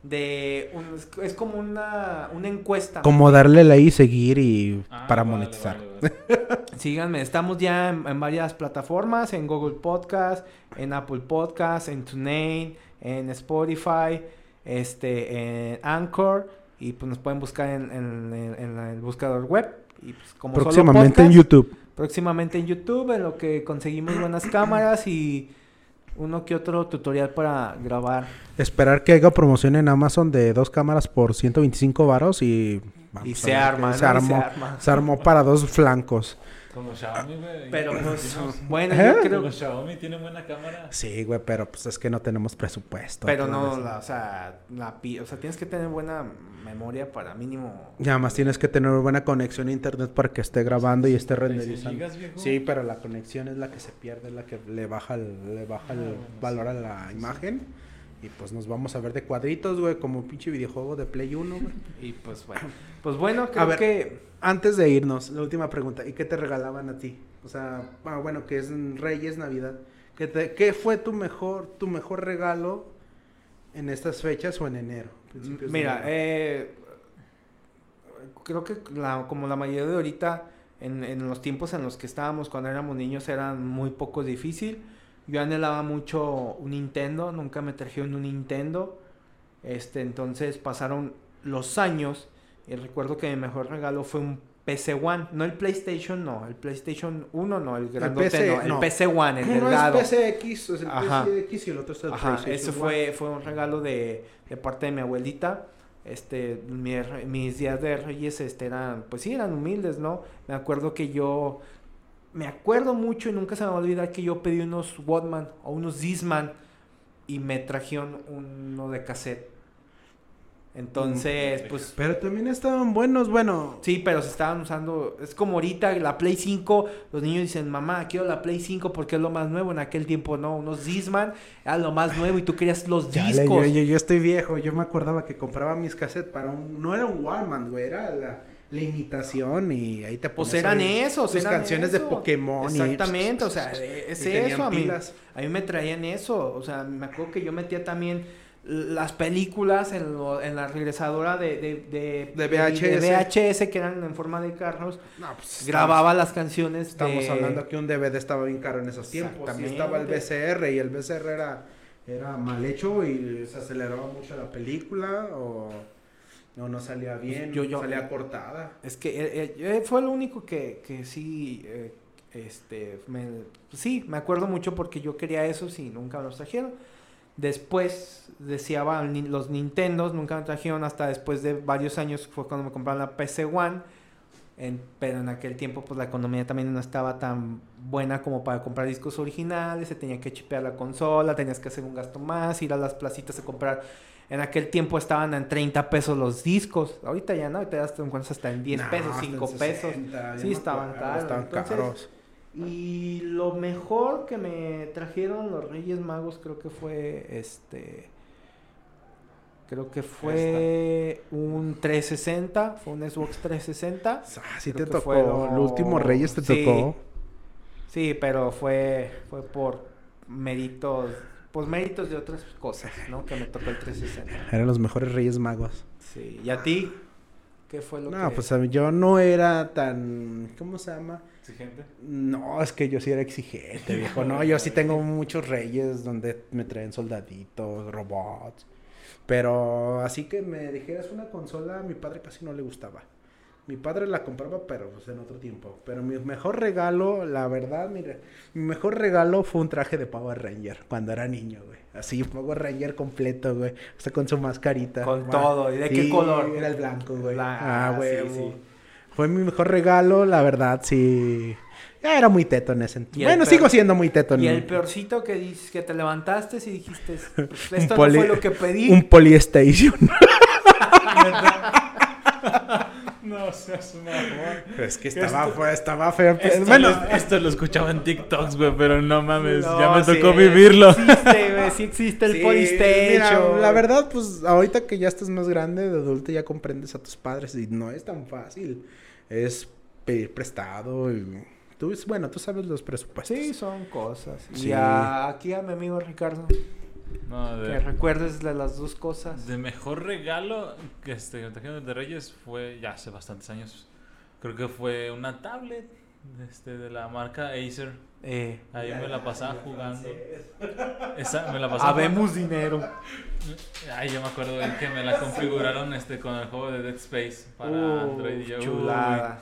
de... un- es- es como una, una encuesta. Como darle like y seguir y Ah, para vale, monetizar. vale, vale. Síganme, estamos ya en, en varias plataformas, en Google Podcast, en Apple Podcast, en TuneIn, en Spotify, este, en Anchor, y pues nos pueden buscar en, en- en- en el buscador web. Y pues como solo Próximamente en podcast, YouTube. Próximamente en YouTube, en lo que conseguimos buenas cámaras y uno que otro tutorial para grabar. Esperar que haya promoción en Amazon de dos cámaras por 125 varos y... vamos y se arma, se Y armó, se arma. se armó para dos flancos. Con los Xiaomi, güey. Pero pues, bueno, ¿Eh? yo Con creo los Xiaomi tienen buena cámara. Sí, güey, pero pues es que no tenemos presupuesto. Pero no, la, o sea, la, pi- o sea, tienes que tener buena memoria para mínimo. Y además tienes que tener buena conexión a internet para que esté grabando y esté 56 renderizando. gigas, viejo. Sí, pero la conexión es la que se pierde, es la que le baja el, le baja el Ah, bueno, valor a la imagen. Y pues nos vamos a ver de cuadritos, güey, como un pinche videojuego de Play 1, güey. Y pues bueno. Pues bueno, creo ver. que. Antes de irnos, la última pregunta. ¿Y qué te regalaban a ti? O sea, ah, bueno, que es en Reyes, Navidad. ¿Qué, te- qué fue tu mejor, tu mejor regalo en estas fechas o en enero? Mira, enero? eh, creo que la- como la mayoría de ahorita, en, en los tiempos en los que estábamos cuando éramos niños, era muy poco difícil. Yo anhelaba mucho un Nintendo, nunca me trajeron un Nintendo. Este, entonces pasaron los años y recuerdo que mi mejor regalo fue un PC One, no el PlayStation, no, el PlayStation 1 no, el grandote PC, no, el no. PC One, el Uno delgado. es PCX, es el Ajá. PCX y el otro es el Ajá, PlayStation ese One. fue, fue un regalo de, de parte de mi abuelita. Este, mi mis días de Reyes este, eran, pues sí, eran humildes, ¿no? Me acuerdo que yo, me acuerdo mucho y nunca se me va a olvidar que yo pedí unos Walkman o unos Disman y me trajeron uno de cassette. Entonces, Mm, pues Pero también estaban buenos, bueno. Sí, pero se estaban usando. Es como ahorita la Play 5. Los niños dicen, mamá, quiero la Play 5 porque es lo más nuevo. En aquel tiempo no. Unos Disman era lo más nuevo y tú querías los discos. yo, yo, yo estoy viejo, yo me acordaba que compraba mis cassettes para un... No era un Walkman, güey, era la, la imitación y ahí te Pues ponías eran esos, eran canciones de. Pokémon. y- Exactamente, o sea, es y tenían eso. A mí, pilas. a mí me traían eso. O sea, me acuerdo que yo metía también las películas en, lo- en la regresadora de, de, De de VHS. VHS que eran en forma de carros. No, pues, Grababa las canciones. Estamos hablando que un DVD estaba bien caro en esos tiempos. Exactamente. estaba el VCR y el VCR era, era mal hecho y se aceleraba mucho la película o no, no salía bien, Yo- yo- salía cortada. Es que eh, eh, fue lo único que, que sí, eh, este, me, sí, me acuerdo mucho porque yo quería esos y nunca me los trajeron. Después deseaba los Nintendos, nunca me trajeron hasta después de varios años, fue cuando me compraron la PC One. En- pero en aquel tiempo pues la economía también no estaba tan buena como para comprar discos originales, se tenía que chipear la consola, tenías que hacer un gasto más, ir a las placitas a comprar. En aquel tiempo estaban en 30 pesos los discos, ahorita ya no, ahorita ya te encuentras hasta en 10 No, pesos, hasta en 5 pesos. 60, yo Sí, me estaban caros. Estaban Entonces, caros. Y lo mejor que me trajeron los Reyes Magos creo que fue este creo que fue un 360, fue un Xbox 360. Ah, sí Creo te tocó. lo- El último Reyes te Sí. tocó. Sí, pero fue fue por méritos, pues méritos de otras cosas, ¿no? Que me tocó el 360. Eran los mejores Reyes Magos. Sí, ¿y a ti qué fue lo No, que pues a mí- yo no era tan. ¿Cómo se llama? Exigente. No, es que yo sí era exigente, viejo. No, yo sí tengo muchos reyes donde me traen soldaditos, robots. Pero así que me dijeras una consola, a mi padre casi no le gustaba. Mi padre la compraba, pero pues, en otro tiempo. Pero mi mejor regalo, la verdad, mire, mi mejor regalo fue un traje de Power Ranger cuando era niño, güey. Así, Power Ranger completo, güey. O sea, con su mascarita. Con todo, ¿y de qué color? Era el blanco, güey. Ah, ah, güey. sí, sí. Fue mi mejor regalo, la verdad, sí. Ya era muy teto en ese entonces. Bueno, sigo siendo muy teto. Y el peorcito que dices que te levantaste y dijiste, pues, esto poli- no fue lo que pedí. Un Polystation. No seas mamón. es que estaba, fue- estaba feo. Esto, bueno, lo, esto lo escuchaba en TikToks, güey, pero no mames, No, ya me sí, tocó vivirlo. Sí existe, güey, sí existe el sí, mira, la verdad, pues ahorita que ya estás más grande, de adulto, ya comprendes a tus padres y no es tan fácil. Es pedir prestado y... Tú, bueno, tú sabes los presupuestos. Sí, son cosas. Sí. Y a- aquí a mi amigo Ricardo, No, que de, recuerdes de las dos cosas. de mejor regalo que este, me trajeron de Reyes fue ya hace bastantes años. Creo que fue una tablet este, de la marca Acer. Eh, Ahí me la pasaba jugando. Esa, me la pasaba habemos dinero. Ay, yo me acuerdo bien que me la configuraron este con el juego de Dead Space para Uh, Android y yo, uy, chulada.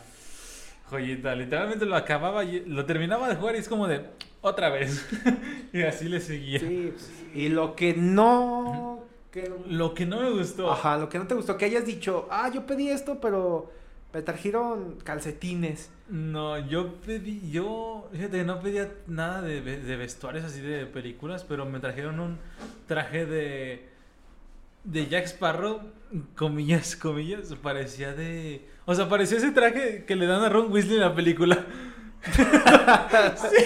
joyita, literalmente lo acababa y lo terminaba de jugar y es como de otra vez. y así le seguía. Sí, y lo que no... Que, Lo que no me gustó. ajá, lo que no te gustó, que hayas dicho, ah, yo pedí esto, pero me trajeron calcetines. No, yo pedí, yo, fíjate no pedía nada de, de vestuarios así de películas, pero me trajeron un traje de, de Jack Sparrow, comillas, comillas, parecía de, o sea, parecía ese traje que le dan a Ron Weasley en la película.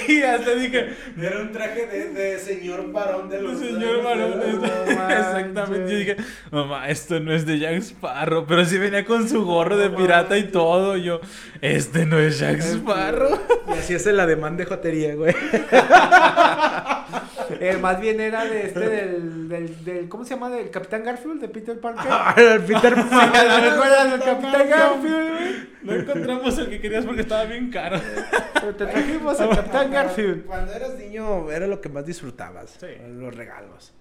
Sí, hasta dije, Era un traje de, de señor varón de los... señor varón, de los- exactamente, yo dije, mamá, esto no es de Jack Sparrow, pero sí venía con su gorro de pirata y todo, yo, este no es Jack Sparrow. Y así es la demanda de jotería, güey. Eh, más bien era de este, del, del, del- ¿cómo se llama? Del Capitán Garfield, de Peter Parker. Ah, el Peter ¿Te acuerdas del Capitán Garfield? No encontramos el que querías porque estaba bien caro. Pero te trajimos al Capitán Garfield. Cuando eras niño era lo que más disfrutabas, Sí. los regalos.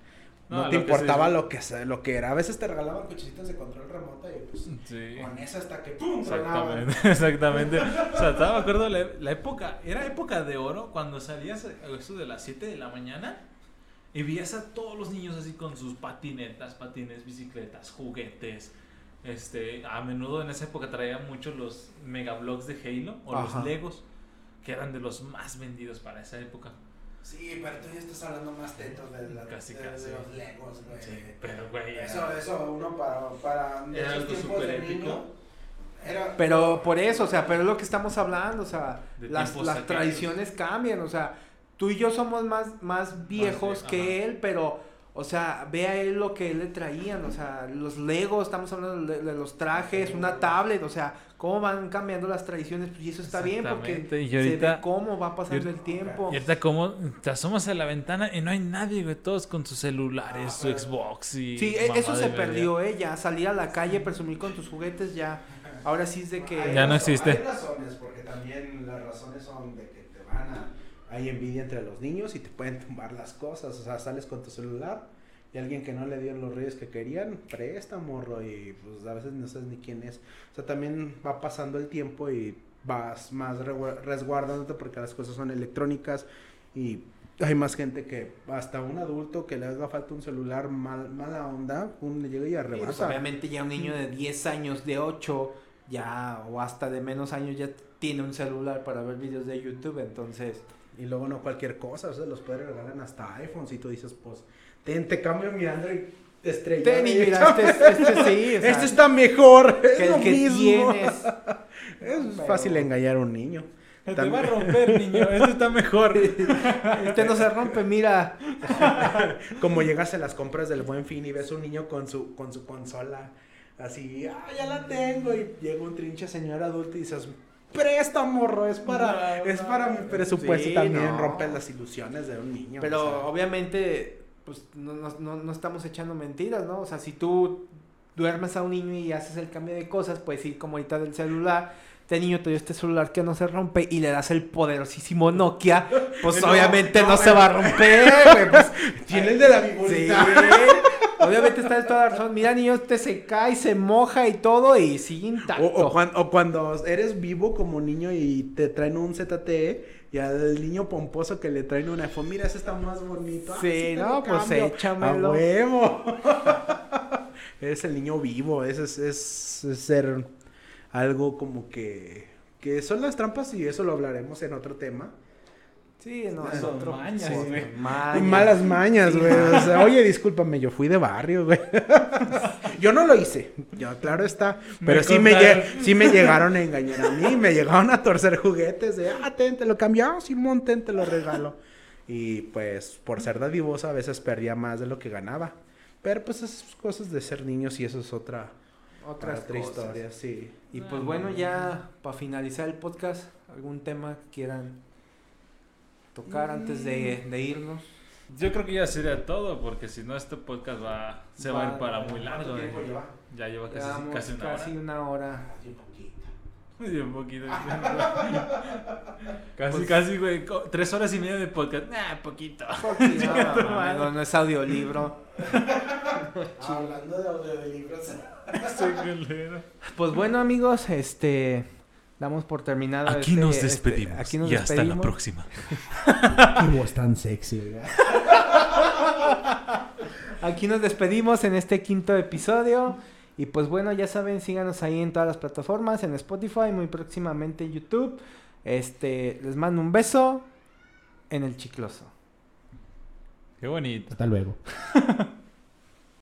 No, No, lo te que importaba lo que se- lo que era. A veces te regalaban cochecitos de control remoto y pues Sí. con eso hasta que pum. Exactamente, exactamente. O sea, estaba, me acuerdo la, la época, era época de oro cuando salías a eso de las 7 de la mañana y veías a todos los niños así con sus patinetas, patines, bicicletas, juguetes. Este, a menudo en esa época traían mucho los megablocks de Halo o Ajá. los Legos, que eran de los más vendidos para esa época. Sí, pero tú ya estás hablando más tetos de, la, Casi, de, casi. de los legos, güey. Sí, pero güey, era- Eso, eso, uno para, para Era esos algo tiempos súper de épico. niño, Era, Pero por eso, o sea, pero es lo que estamos hablando, o sea, De las, las tradiciones cambian, o sea, tú y yo somos más, más viejos vie- que ajá. él, pero, o sea, ve a él lo que él le traían, o sea, los legos, estamos hablando de, de los trajes, una tablet, o sea, cómo van cambiando las tradiciones, pues, y eso está bien porque se ve cómo va pasando el tiempo. Y ahorita como te asomas a la ventana y no hay nadie, güey, todos con sus celulares, su. Xbox y... Sí, e- eso se media. perdió, ¿eh? Ya salir a la calle, presumir con tus juguetes, ya. Ahora sí es de que... Ya no existe. Hay razones, porque también las razones son de que te van a... Hay envidia entre los niños y te pueden tumbar las cosas. O sea, sales con tu celular y alguien que no le dio los reyes que querían, presta, morro, y pues a veces no sabes ni quién es. O sea, también va pasando el tiempo y vas más resguardándote porque las cosas son electrónicas y hay más gente que hasta un adulto que le haga falta un celular mal, mala onda, un le llega y Sí, pues, obviamente ya un niño de 10 años, de 8, ya o hasta de menos años ya tiene un celular para ver videos de YouTube, entonces Y luego no cualquier cosa, o sea, los padres regalan hasta iPhones y tú dices, pues, ten, te cambio mi Android estrella. ten y mira, este, este sí, o sea, Este está mejor, es que lo el que mismo. tienes. Es Pero- fácil engañar a un niño. Te También- va a romper, niño. Este está mejor. Este no se rompe, mira. Como llegas a las compras del Buen Fin y ves un niño con su, con su consola, así, ah, ya la tengo, y llega un trinche señor adulto y dices, presta, morro, es para, No, es para mi presupuesto Sí, también, no. rompe las ilusiones de un niño. Pero o sea. obviamente, pues no, no, no, no estamos echando mentiras, ¿no? O sea, si tú duermes a un niño y haces el cambio de cosas, pues ir como ahorita del celular. Este niño te dio este celular que no se rompe y le das el poderosísimo Nokia, pues No, obviamente no, no, se va a romper, güey. Pues, Tiene el de la sí. Obviamente está de toda la razón. Mira, niño, este se cae, se moja y todo y sigue intacto. O, o cuan- o cuando eres vivo como niño y te traen un ZTE y al niño pomposo que le traen un iPhone, mira, ese está más bonito. Ah, Sí, te no, pues échamelo. A huevo. eres el niño vivo, ese es, es- es ser algo como que... Que son las trampas y eso lo hablaremos en otro tema. Sí, no, es otro. mañas, sí, güey. mañas. Malas mañas, Sí, güey. O sea, oye, discúlpame, yo fui de barrio, güey. yo no lo hice. Yo, claro está. Me Pero sí, me contaron. lle- sí me llegaron a engañar a mí. Me llegaron a torcer juguetes de, ah, ten, te lo cambio. Ah, Simón, ten, te lo regalo. Y pues, por ser dadivosa, a veces perdía más de lo que ganaba. Pero pues esas cosas de ser niños y eso es otra, Otras otra cosas. historia, sí. Y pues bueno, ya para finalizar el podcast, algún tema que quieran tocar antes de, de irnos. Yo creo que ya sería todo, porque si no, este podcast va, se va, a ir para muy largo. ¿Cuánto tiempo eh. lleva? Ya lleva casi, Llevamos casi una casi hora. una hora. Y un poquito. casi, Pues- casi, güey. Tres horas y media de podcast. Nah, poquito. Porque no, no, no es audiolibro. Hablando de audiolibros. Pues bueno amigos, este damos por terminado. Aquí este- nos este- despedimos. aquí nos y hasta la próxima. Qué voz tan sexy. Aquí nos despedimos en este quinto episodio. Y pues bueno, ya saben, síganos ahí en todas las plataformas, en Spotify, muy próximamente en YouTube. Este, les mando un beso en el chicloso. Qué bonito. Hasta luego.